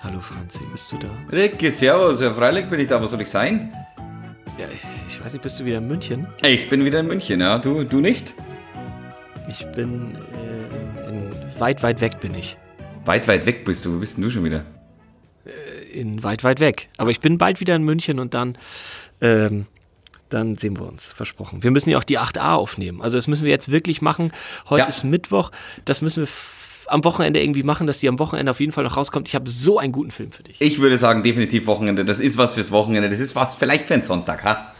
Hallo Franzi, bist du da? Ricky, servus, ja freilich bin ich da, wo soll ich sein? Ja, ich weiß nicht, bist du wieder in München? Ich bin wieder in München, ja, du, du nicht? Ich bin äh, in, in weit, weit weg bin ich. Weit, weit weg bist du, wo bist denn du schon wieder? In weit, weit weg. Aber ich bin bald wieder in München und dann, ähm, dann sehen wir uns, versprochen. Wir müssen ja auch die 8a aufnehmen. Also das müssen wir jetzt wirklich machen. Heute Ja. ist Mittwoch. Das müssen wir am Wochenende irgendwie machen, dass die am Wochenende auf jeden Fall noch rauskommt. Ich habe so einen guten Film für dich. Ich würde sagen, definitiv Wochenende. Das ist was fürs Wochenende. Das ist was vielleicht für einen Sonntag, ha?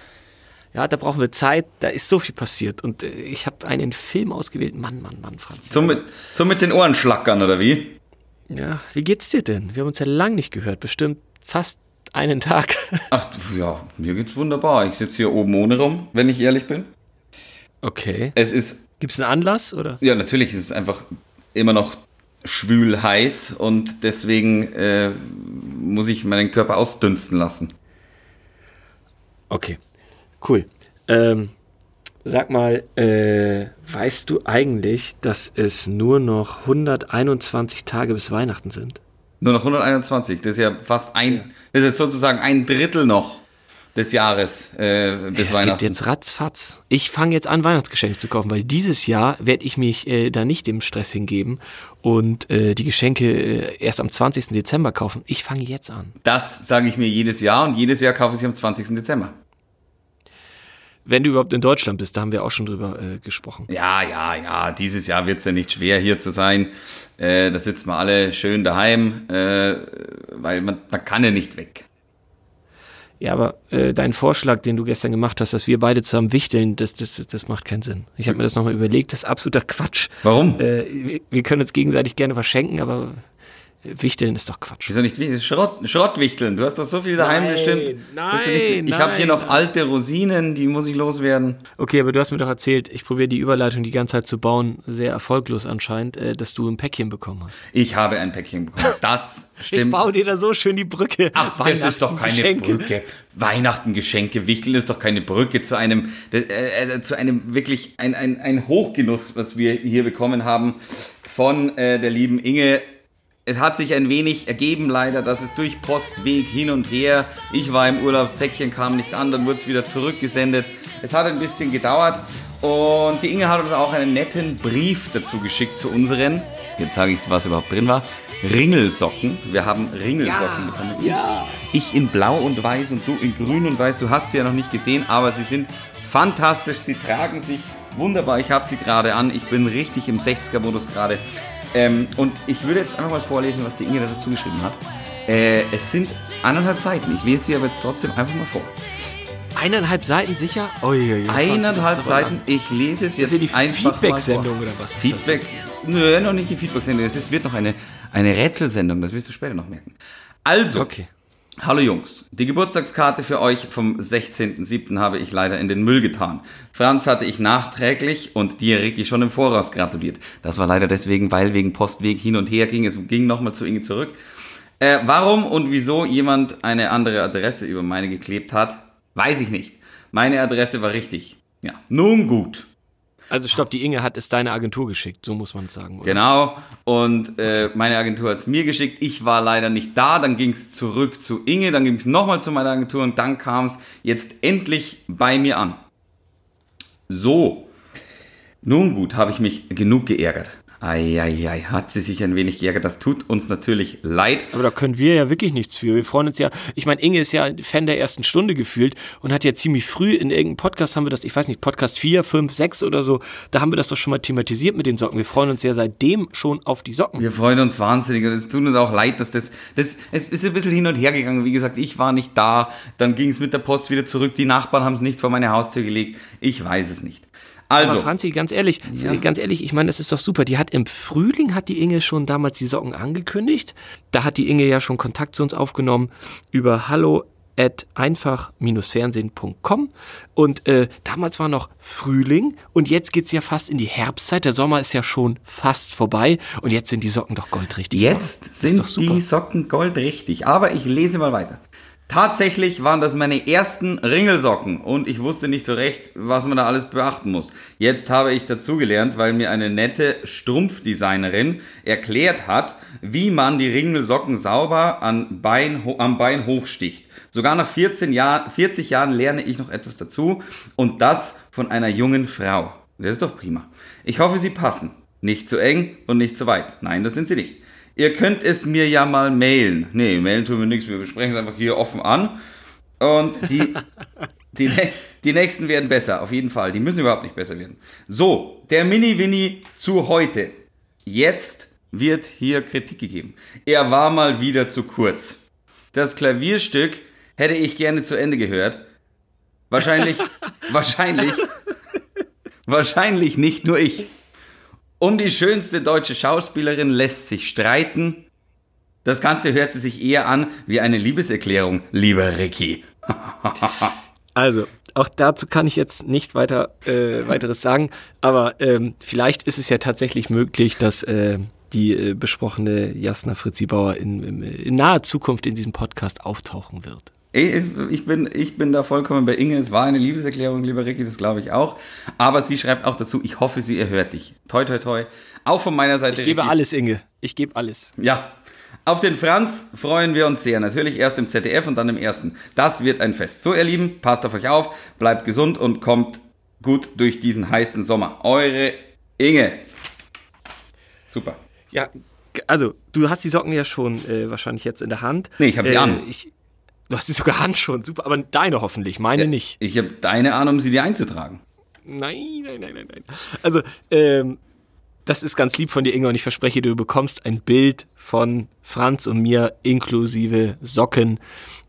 Ja, da brauchen wir Zeit. Da ist so viel passiert. Und äh, ich habe einen Film ausgewählt. Mann, Mann, Mann, Franz. Zum mit, zum mit den Ohren schlackern, oder wie? Ja, wie geht's dir denn? Wir haben uns ja lang nicht gehört. Bestimmt fast einen Tag. Ach, ja, mir geht's wunderbar. Ich sitze hier oben ohne rum, wenn ich ehrlich bin. Okay. Es ist, Gibt's einen Anlass oder? ja, natürlich ist es einfach immer noch schwül heiß und deswegen äh, muss ich meinen Körper ausdünsten lassen. Okay, cool. Ähm, sag mal, äh, weißt du eigentlich, dass es nur noch 121 Tage bis Weihnachten sind? Nur noch 121, das ist ja fast ein, das ist sozusagen ein Drittel noch des Jahres äh, bis es Weihnachten. geht jetzt ratzfatz. Ich fange jetzt an, Weihnachtsgeschenke zu kaufen, weil dieses Jahr werde ich mich äh, da nicht dem Stress hingeben und äh, die Geschenke äh, erst am 20. Dezember kaufen. Ich fange jetzt an. Das sage ich mir jedes Jahr und jedes Jahr kaufe ich sie am 20. Dezember. Wenn du überhaupt in Deutschland bist, da haben wir auch schon drüber äh, gesprochen. Ja, ja, ja, dieses Jahr wird es ja nicht schwer hier zu sein. Äh, da sitzen wir alle schön daheim, weil man, man kann ja nicht weg. Ja, aber äh, dein Vorschlag, den du gestern gemacht hast, dass wir beide zusammen wichteln, das, das, das- macht keinen Sinn. Ich habe mir das nochmal überlegt, das ist absoluter Quatsch. Warum? Äh, wir, wir können uns gegenseitig gerne verschenken, aber wichteln ist doch Quatsch. Wieso nicht? Schrott, Schrottwichteln. Du hast doch so viel daheim Nein, bestimmt. nein, nicht, ich habe hier noch alte Rosinen, die muss ich loswerden. Okay, aber du hast mir doch erzählt, ich probiere die Überleitung die ganze Zeit zu bauen, sehr erfolglos anscheinend, äh, dass du ein Päckchen bekommen hast. Ich habe ein Päckchen bekommen. Das stimmt. Ich baue dir da so schön die Brücke. Ach, das ist doch keine Geschenke. Brücke. Weihnachten, Geschenke, Wichteln ist doch keine Brücke zu einem, äh, äh, zu einem wirklich ein, ein, ein Hochgenuss, was wir hier bekommen haben von äh, der lieben Inge. Es hat sich ein wenig ergeben, leider, dass es durch Postweg hin und her. Ich war im Urlaub, Päckchen kam nicht an, dann wurde es wieder zurückgesendet. Es hat ein bisschen gedauert und die Inge hat uns auch einen netten Brief dazu geschickt zu unseren, jetzt sage ich was überhaupt drin war, Ringelsocken. Wir haben Ringelsocken bekommen. Ich, ich in blau und weiß und du in grün und weiß. Du hast sie ja noch nicht gesehen, aber sie sind fantastisch. Sie tragen sich wunderbar. Ich habe sie gerade an. Ich bin richtig im 60er-Modus gerade. Ähm, und ich würde jetzt einfach mal vorlesen, was die Inge da dazu geschrieben hat. Äh, es sind eineinhalb Seiten. Ich lese sie aber jetzt trotzdem einfach mal vor. Eineinhalb Seiten sicher? Uiuiui, Franz, Eineinhalb das ist aber- Seiten. Ich lese es Ist jetzt die einfach mal vor. Feedback-Sendung oder was? ist Feedback. Nö, noch nicht die Feedback-Sendung. Es ist- wird noch eine, eine Rätselsendung. Das wirst du später noch merken. Also, Okay. Hallo Jungs, die Geburtstagskarte für euch vom 16.07. habe ich leider in den Müll getan. Franz hatte ich nachträglich und dir, Ricky, schon im Voraus gratuliert. Das war leider deswegen, weil wegen Postweg hin und her ging. Es ging nochmal zu Inge zurück. Äh, warum und wieso jemand eine andere Adresse über meine geklebt hat, weiß ich nicht. Meine Adresse war richtig. Ja, nun gut. Also stopp, die Inge hat es deine Agentur geschickt, so muss man es sagen. Oder? Genau. Und äh, meine Agentur hat es mir geschickt. Ich war leider nicht da. Dann ging es zurück zu Inge. Dann ging es nochmal zu meiner Agentur. Und dann kam es jetzt endlich bei mir an. So. Nun gut, habe ich mich genug geärgert. Eieiei, hat sie sich ein wenig geärgert. Das tut uns natürlich leid. Aber da können wir ja wirklich nichts für. Wir freuen uns ja. Ich meine, Inge ist ja Fan der ersten Stunde gefühlt und hat ja ziemlich früh in irgendeinem Podcast haben wir das, ich weiß nicht, Podcast 4, 5, 6 oder so, da haben wir das doch schon mal thematisiert mit den Socken. Wir freuen uns ja seitdem schon auf die Socken. Wir freuen uns wahnsinnig und es tut uns auch leid, dass das, das, es ist ein bisschen hin und her gegangen. Wie gesagt, ich war nicht da, dann ging es mit der Post wieder zurück. Die Nachbarn haben es nicht vor meine Haustür gelegt. Ich weiß es nicht. Also, Aber Franzi, ganz ehrlich, ganz ehrlich, ich meine, das ist doch super. Die hat im Frühling hat die Inge schon damals die Socken angekündigt. Da hat die Inge ja schon Kontakt zu uns aufgenommen über hallo at einfach-fernsehen.com und äh, damals war noch Frühling und jetzt geht's ja fast in die Herbstzeit. Der Sommer ist ja schon fast vorbei und jetzt sind die Socken doch goldrichtig. Jetzt sind die Socken goldrichtig. Aber ich lese mal weiter. Tatsächlich waren das meine ersten Ringelsocken und ich wusste nicht so recht, was man da alles beachten muss. Jetzt habe ich dazugelernt, weil mir eine nette Strumpfdesignerin erklärt hat, wie man die Ringelsocken sauber an Bein, am Bein hochsticht. Sogar nach 14 Jahr, 40 Jahren lerne ich noch etwas dazu und das von einer jungen Frau. Das ist doch prima. Ich hoffe, sie passen. Nicht zu eng und nicht zu weit. Nein, das sind sie nicht. Ihr könnt es mir ja mal mailen. Nee, mailen tun wir nichts. Wir besprechen es einfach hier offen an. Und die, die, die nächsten werden besser, auf jeden Fall. Die müssen überhaupt nicht besser werden. So, der Mini-Winnie zu heute. Jetzt wird hier Kritik gegeben. Er war mal wieder zu kurz. Das Klavierstück hätte ich gerne zu Ende gehört. Wahrscheinlich, wahrscheinlich, wahrscheinlich nicht nur ich. Um die schönste deutsche Schauspielerin lässt sich streiten. Das Ganze hört sich eher an wie eine Liebeserklärung, lieber Ricky. also, auch dazu kann ich jetzt nicht weiter äh, weiteres sagen, aber ähm, vielleicht ist es ja tatsächlich möglich, dass äh, die äh, besprochene Jasna Fritzi Bauer in, in, in naher Zukunft in diesem Podcast auftauchen wird. Ich bin, ich bin da vollkommen bei Inge. Es war eine Liebeserklärung, lieber Ricky, das glaube ich auch. Aber sie schreibt auch dazu, ich hoffe, sie erhört dich. Toi, toi, toi. Auch von meiner Seite. Ich gebe Ricky. alles, Inge. Ich gebe alles. Ja. Auf den Franz freuen wir uns sehr. Natürlich erst im ZDF und dann im ersten. Das wird ein Fest. So, ihr Lieben, passt auf euch auf, bleibt gesund und kommt gut durch diesen heißen Sommer. Eure Inge. Super. Ja, also, du hast die Socken ja schon äh, wahrscheinlich jetzt in der Hand. Nee, ich habe sie äh, an. Ich, Du hast sie sogar Handschuhe, super, aber deine hoffentlich, meine ja, nicht. Ich habe deine an, um sie dir einzutragen. Nein, nein, nein, nein, nein. Also, ähm, das ist ganz lieb von dir, Inge, und ich verspreche, du bekommst ein Bild von Franz und mir inklusive Socken.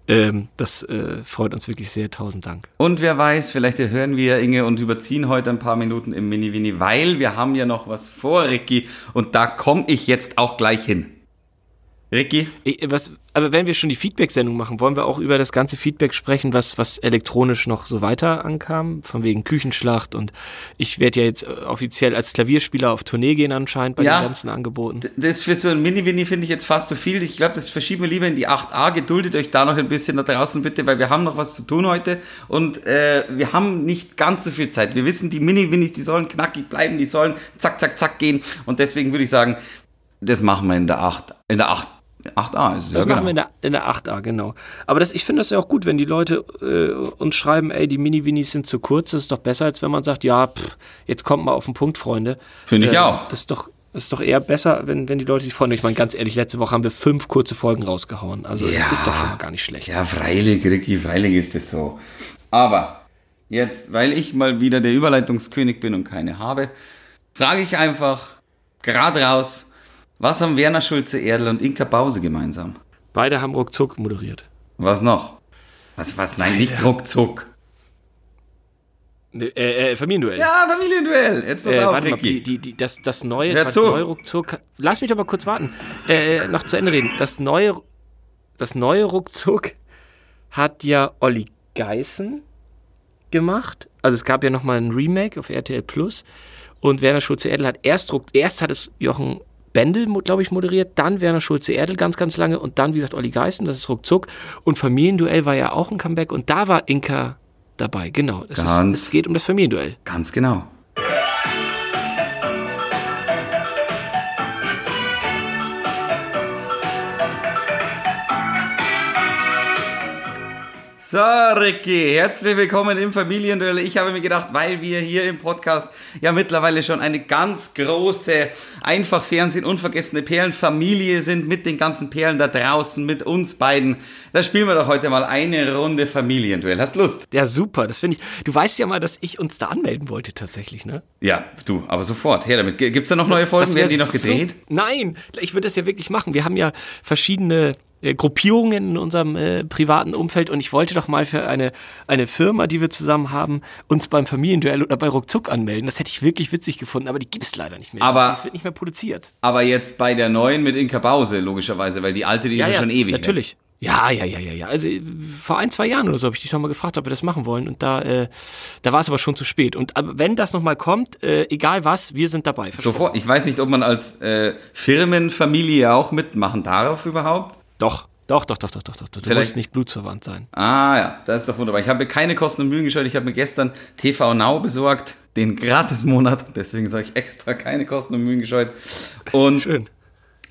Ähm, das äh, freut uns wirklich sehr. Tausend Dank. Und wer weiß, vielleicht hören wir Inge und überziehen heute ein paar Minuten im Mini-Wini, weil wir haben ja noch was vor, Ricky, und da komme ich jetzt auch gleich hin. Ricky? Was, aber wenn wir schon die Feedback-Sendung machen, wollen wir auch über das ganze Feedback sprechen, was, was elektronisch noch so weiter ankam, von wegen Küchenschlacht und ich werde ja jetzt äh, offiziell als Klavierspieler auf Tournee gehen anscheinend bei ja, den ganzen Angeboten. Das für so ein Mini-Winnie finde ich jetzt fast zu so viel. Ich glaube, das verschieben wir lieber in die 8a. Geduldet euch da noch ein bisschen da draußen bitte, weil wir haben noch was zu tun heute und äh, wir haben nicht ganz so viel Zeit. Wir wissen, die Mini-Winnies, die sollen knackig bleiben, die sollen zack, zack, zack gehen und deswegen würde ich sagen, das machen wir in der 8, in der 8 8a ist es Das ja, machen genau. wir in der, in der 8a, genau. Aber das, ich finde das ja auch gut, wenn die Leute äh, uns schreiben, ey, die Mini-Winis sind zu kurz. Das ist doch besser, als wenn man sagt, ja, pff, jetzt kommt mal auf den Punkt, Freunde. Finde ich äh, auch. Das ist doch, das ist doch eher besser, wenn, wenn die Leute sich freuen. Ich meine, ganz ehrlich, letzte Woche haben wir fünf kurze Folgen rausgehauen. Also ja, das ist doch schon mal gar nicht schlecht. Ja, freilich, Ricky, freilich ist es so. Aber jetzt, weil ich mal wieder der Überleitungskönig bin und keine habe, frage ich einfach gerade raus, was haben Werner Schulze-Erdl und Inka Bause gemeinsam? Beide haben ruckzuck moderiert. Was noch? Was, was? Nein, Beide. nicht ruckzuck. Ne, äh, äh, Familienduell. Ja, Familienduell. Jetzt pass äh, auf, warte Ricky. Mal, die, die, das, das neue, Hör zu. neue Ruckzuck. Lass mich doch mal kurz warten. Äh, noch zu Ende reden. Das neue, das neue Ruckzuck hat ja Olli Geißen gemacht. Also es gab ja nochmal ein Remake auf RTL Plus. Und Werner Schulze-Erdl hat erst, erst hat es Jochen Bendel, glaube ich, moderiert, dann Werner Schulze-Erdl ganz, ganz lange und dann, wie gesagt, Olli Geißen, das ist ruckzuck. Und Familienduell war ja auch ein Comeback und da war Inka dabei, genau. Es, ist, es geht um das Familienduell. Ganz genau. So, Ricky, herzlich willkommen im Familienduell. Ich habe mir gedacht, weil wir hier im Podcast ja mittlerweile schon eine ganz große, einfach Fernsehen, unvergessene Perlenfamilie sind mit den ganzen Perlen da draußen, mit uns beiden. Da spielen wir doch heute mal eine Runde Familienduell. Hast Lust? Ja, super, das finde ich. Du weißt ja mal, dass ich uns da anmelden wollte tatsächlich, ne? Ja, du, aber sofort, her damit. Gibt es da noch neue Folgen? Werden die noch gedreht? So, nein, ich würde das ja wirklich machen. Wir haben ja verschiedene äh, Gruppierungen in unserem äh, privaten Umfeld und ich wollte doch mal für eine, eine Firma, die wir zusammen haben, uns beim Familienduell oder bei Ruckzuck anmelden. Das hätte ich wirklich witzig gefunden, aber die gibt es leider nicht mehr. Aber das wird nicht mehr produziert. Aber jetzt bei der neuen mit Inka Bause, logischerweise, weil die alte, die ja, ist ja, schon ewig. Natürlich. Ne? Ja, ja, ja, ja, ja. Also vor ein, zwei Jahren oder so habe ich dich noch mal gefragt, ob wir das machen wollen. Und da, äh, da war es aber schon zu spät. Und wenn das noch mal kommt, äh, egal was, wir sind dabei. Sofort. Ich weiß nicht, ob man als äh, Firmenfamilie auch mitmachen darf überhaupt. Doch. Doch, doch, doch, doch, doch, doch. Du Vielleicht- musst nicht blutsverwandt sein. Ah ja, das ist doch wunderbar. Ich habe mir keine Kosten und Mühen gescheut. Ich habe mir gestern TV Now besorgt, den Gratismonat. Deswegen sage ich extra keine Kosten und Mühen gescheut. Und Schön.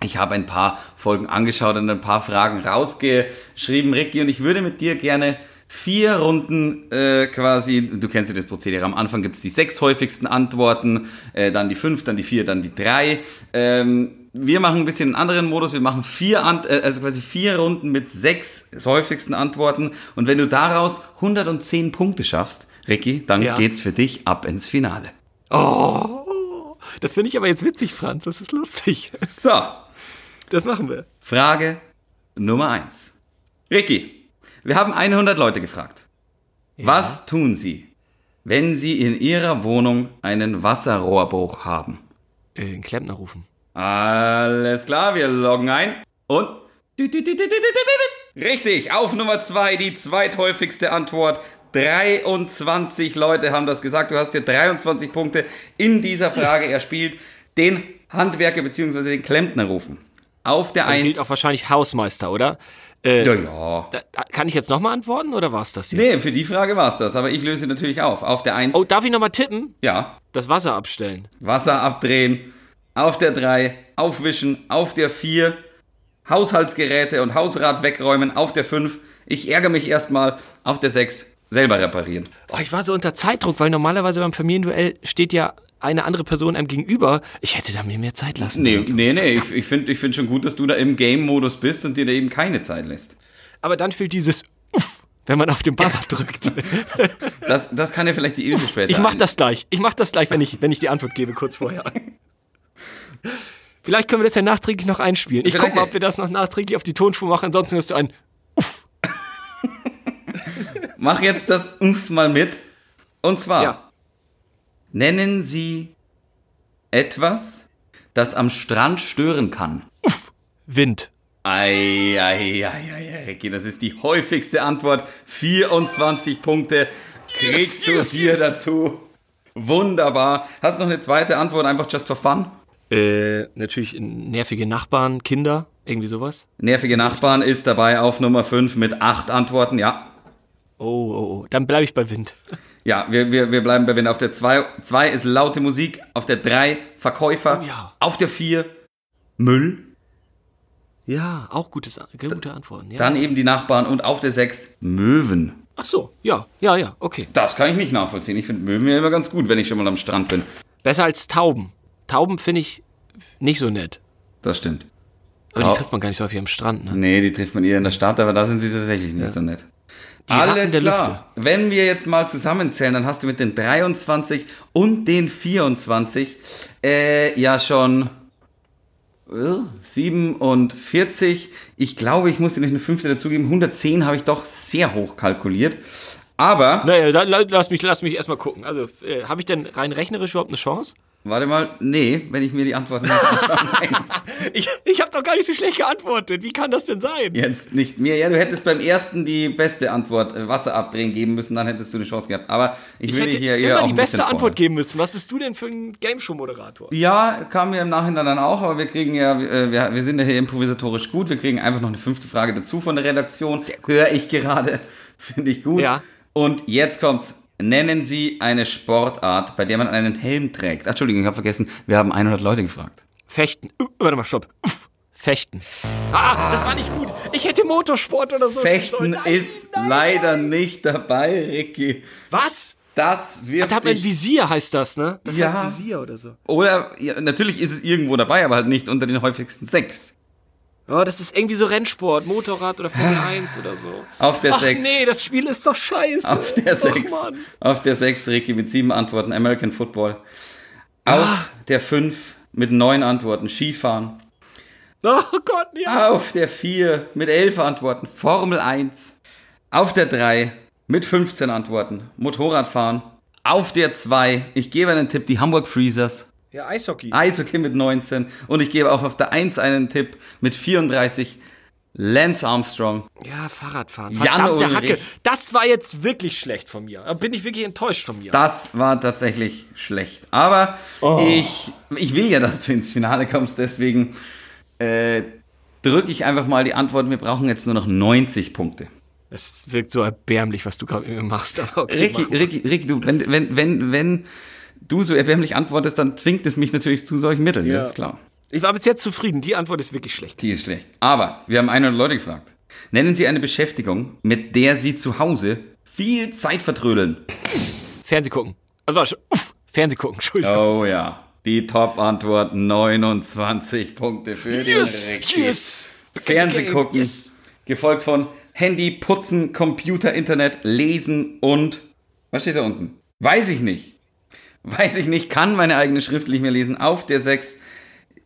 ich habe ein paar Folgen angeschaut und ein paar Fragen rausgeschrieben, Ricky. Und ich würde mit dir gerne vier Runden äh, quasi, du kennst ja das Prozedere, am Anfang gibt es die sechs häufigsten Antworten, äh, dann die fünf, dann die vier, dann die drei. Ähm, wir machen ein bisschen einen anderen Modus, wir machen vier, äh, also quasi vier Runden mit sechs häufigsten Antworten. Und wenn du daraus 110 Punkte schaffst, Ricky, dann Ja. geht's für dich ab ins Finale. Oh, das finde ich aber jetzt witzig, Franz. Das ist lustig. So, Das machen wir. Frage Nummer eins. Ricky, wir haben 100 Leute gefragt. Was tun Sie, wenn Sie in Ihrer Wohnung einen Wasserrohrbruch haben? Äh, einen Klempner rufen. Alles klar, wir loggen ein und. Richtig, auf Nummer zwei die zweithäufigste Antwort. 23 Leute haben das gesagt. Du hast dir 23 Punkte in dieser Frage Yes. erspielt. Den Handwerker bzw. den Klempner rufen. Auf der Dann 1. gilt auch wahrscheinlich Hausmeister, oder? Äh, Ja, ja. da, kann ich jetzt nochmal antworten oder war es das jetzt? Nee, für die Frage war es das, aber ich löse natürlich auf. Auf der 1, Oh, darf ich nochmal tippen? ja, Das Wasser abstellen. Wasser abdrehen. Auf der 3, aufwischen. Auf der 4, Haushaltsgeräte und Hausrat wegräumen. Auf der 5, ich ärgere mich erstmal. Auf der 6, selber reparieren. Oh, ich war so unter Zeitdruck, weil normalerweise beim Familienduell steht ja eine andere Person einem gegenüber. Ich hätte da mir mehr Zeit lassen Nee, sollen. nee, nee, ich, ich finde ich find schon gut, dass du da im Game-Modus bist und dir da eben keine Zeit lässt. Aber dann fehlt dieses Uff, wenn man auf den Buzzer drückt. Das, das kann ja vielleicht die Ilse später Ich mach ein- das gleich. Ich mach das gleich, wenn ich, wenn ich die Antwort gebe, kurz vorher. Vielleicht können wir das ja nachträglich noch einspielen. Ich guck Vielleicht- mal, ob wir das noch nachträglich auf die Tonspur machen. Ansonsten hörst du ein Mach jetzt das Umf mal mit. Und zwar, Ja. nennen Sie etwas, das am Strand stören kann. Wind. Ei, ei, ei, ei, ei, Ricky, das ist die häufigste Antwort. 24 Punkte kriegst du yes, hier yes. dazu. Wunderbar. Hast noch eine zweite Antwort, einfach just for fun? Äh, natürlich nervige Nachbarn, Kinder, irgendwie sowas. Nervige Nachbarn ist dabei auf Nummer 5 mit 8 Antworten, ja. Oh, oh, oh. Dann bleibe ich bei Wind. Ja, wir, wir, wir bleiben bei Wien. Auf der 2 zwei ist laute Musik, auf der 3 Verkäufer, Oh ja. auf der 4 Müll, Ja, auch gutes, gute Antworten. Ja. dann eben die Nachbarn und auf der 6 Möwen. Ach so, ja, ja, ja, okay. Das kann ich nicht nachvollziehen. Ich finde Möwen ja immer ganz gut, wenn ich schon mal am Strand bin. Besser als Tauben. Tauben finde ich nicht so nett. Das stimmt. Aber die trifft man gar nicht so häufig am Strand. Ne? Nee, die trifft man eher in der Stadt, aber da sind sie tatsächlich nicht so nett. Die Alles klar. Wenn wir jetzt mal zusammenzählen, dann hast du mit den 23 und den 24 äh, ja schon äh, 47. Ich glaube, ich muss dir nicht eine fünfte dazugeben. 110 habe ich doch sehr hoch kalkuliert. Aber, Naja, la- la- lass mich, lass mich erstmal gucken. Also, äh, habe ich denn rein rechnerisch überhaupt eine Chance? Warte mal, nee, wenn ich mir die Antworten nicht anschaue. Ich, ich habe doch gar nicht so schlecht geantwortet. Wie kann das denn sein? jetzt nicht mehr. Ja, du hättest beim ersten die beste Antwort, äh, Wasser abdrehen, geben müssen, dann hättest du eine Chance gehabt. Aber ich, Ich will hätte hier eher immer auch die beste Antwort geben müssen. Was bist du denn für ein Game-Show-Moderator? Ja, kam mir im Nachhinein dann auch, aber wir kriegen ja, äh, wir, wir sind ja hier improvisatorisch gut. Wir kriegen einfach noch eine fünfte Frage dazu von der Redaktion. Höre ich gerade. Finde ich gut. Ja. Und jetzt kommt's. Nennen Sie eine Sportart, bei der man einen Helm trägt. Ach, Entschuldigung, ich habe vergessen, wir haben 100 Leute gefragt. Fechten. Uh, warte mal, stopp. Uff. Fechten. Ah, das war nicht gut. Ich hätte Motorsport oder so. Fechten Nein, ist nein. leider nicht dabei, Ricky. Was? Das wirft Da hat man dich Visier, heißt das, ne? Das Ja. heißt Visier oder so. Oder ja, natürlich ist es irgendwo dabei, aber halt nicht unter den häufigsten sechs. Oh, das ist irgendwie so Rennsport, Motorrad oder Formel 1 oder so. Auf der Ach sechs. nee, das Spiel ist doch scheiße. Auf der Ach, 6. Mann. Auf der 6, Ricky, mit sieben Antworten, American Football. Auf Ah. der 5 mit neun Antworten, Skifahren. Oh Gott, ja. Auf der 4 mit elf Antworten, Formel 1. Auf der 3 mit 15 Antworten, Motorradfahren. Auf der 2, ich gebe einen Tipp, die Hamburg Freezers. Ja, Eishockey. Eishockey mit 19. Und ich gebe auch auf der 1 einen Tipp mit 34, Lance Armstrong. Ja, Fahrradfahren. Jan Verdammte Ulrich. Hacke. Das war jetzt wirklich schlecht von mir. Da bin ich wirklich enttäuscht von mir. Das war tatsächlich schlecht. Aber Oh. ich, ich will ja, dass du ins Finale kommst, deswegen äh, drücke ich einfach mal die Antwort, wir brauchen jetzt nur noch 90 Punkte. Es wirkt so erbärmlich, was du gerade mit mir machst. Aber okay, Ricky, mach. Ricky, Ricky, du, wenn, wenn, wenn, wenn du so erbärmlich antwortest, dann zwingt es mich natürlich zu solchen Mitteln, Ja. das ist klar. Ich war bis jetzt zufrieden. Die Antwort ist wirklich schlecht. Die ist schlecht. Aber wir haben 100 Leute gefragt. Nennen Sie eine Beschäftigung, mit der Sie zu Hause viel Zeit vertrödeln. Fernseh gucken. Also, uff, Fernseh gucken, Entschuldigung. Oh ja. Die Top-Antwort 29 Punkte für den Ricky. yes. Fernseh gucken. Yes. Gefolgt von Handy, Putzen, Computer, Internet, Lesen und. Was steht da unten? Weiß ich nicht. Weiß ich nicht, kann meine eigene Schrift nicht mehr lesen. Auf der 6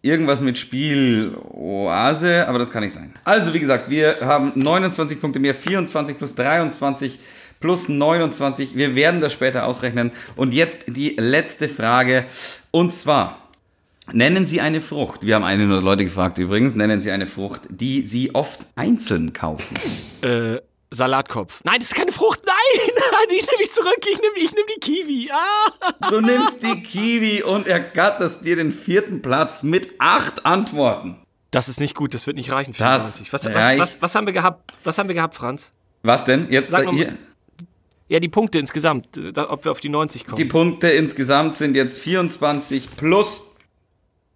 irgendwas mit Spiel Oase, aber das kann nicht sein. Also, wie gesagt, wir haben 29 Punkte mehr, 24 plus 23 plus 29. Wir werden das später ausrechnen. Und jetzt die letzte Frage. Und zwar, nennen Sie eine Frucht. Wir haben 100 Leute gefragt übrigens. Nennen Sie eine Frucht, die Sie oft einzeln kaufen. Äh, Salatkopf. Nein, das ist keine Frucht. Nein, die nehme ich zurück. Ich nehme ich nehm die Kiwi. Ah. Du nimmst die Kiwi und ergatterst dir den vierten Platz mit acht Antworten. Das ist nicht gut. Das wird nicht reichen für Das 90. Was, was, reicht. was, was haben wir gehabt? Was haben wir gehabt, Franz? Was denn? Jetzt Sag bei mal. ihr. Ja, die Punkte insgesamt. Da, ob wir auf die 90 kommen. Die Punkte insgesamt sind jetzt 24 plus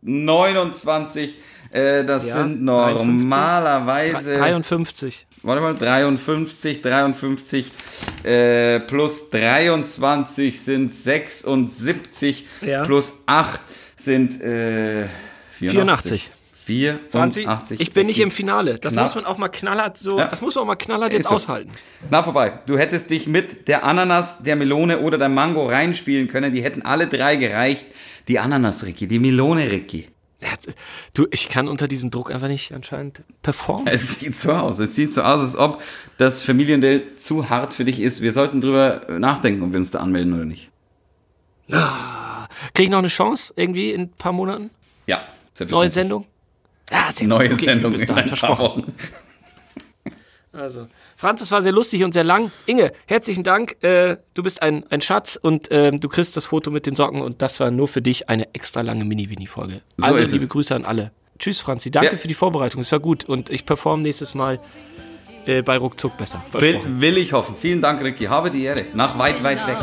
29. Äh, das Ja, sind 53. normalerweise. 53. Warte mal, 53, 53 äh, plus 23 sind 76 Ja. plus 8 sind äh, 84. 84. 20. Ich bin nicht im Finale. Das Knapp. muss man auch mal knallhart so, Ja. das muss man auch mal knallhart jetzt so. aushalten. Na vorbei. Du hättest dich mit der Ananas, der Melone oder der Mango reinspielen können. Die hätten alle drei gereicht. Die Ananas, Ricky, die Melone, Ricky. Du, ich kann unter diesem Druck einfach nicht anscheinend performen. Es sieht so aus. Es sieht so aus, als ob das Familiendell zu hart für dich ist. Wir sollten drüber nachdenken, ob wir uns da anmelden oder nicht. Krieg ich noch eine Chance irgendwie in ein paar Monaten? Ja, Neue. Sendung? Sehr Neue. Okay, Sendung in ein paar versprochen. Wochen. Also, Franz, das war sehr lustig und sehr lang. Inge, herzlichen Dank. Äh, du bist ein, ein Schatz und ähm, du kriegst das Foto mit den Socken und das war nur für dich eine extra lange Mini-Winnie-Folge. So Also, liebe es. Grüße an alle. Tschüss, Franzi. Danke Ja. für die Vorbereitung. Es war gut und ich performe nächstes Mal äh, bei Ruckzuck besser. Will, will ich hoffen. Vielen Dank, Ricky. Habe die Ehre. Nach weit, weit weg.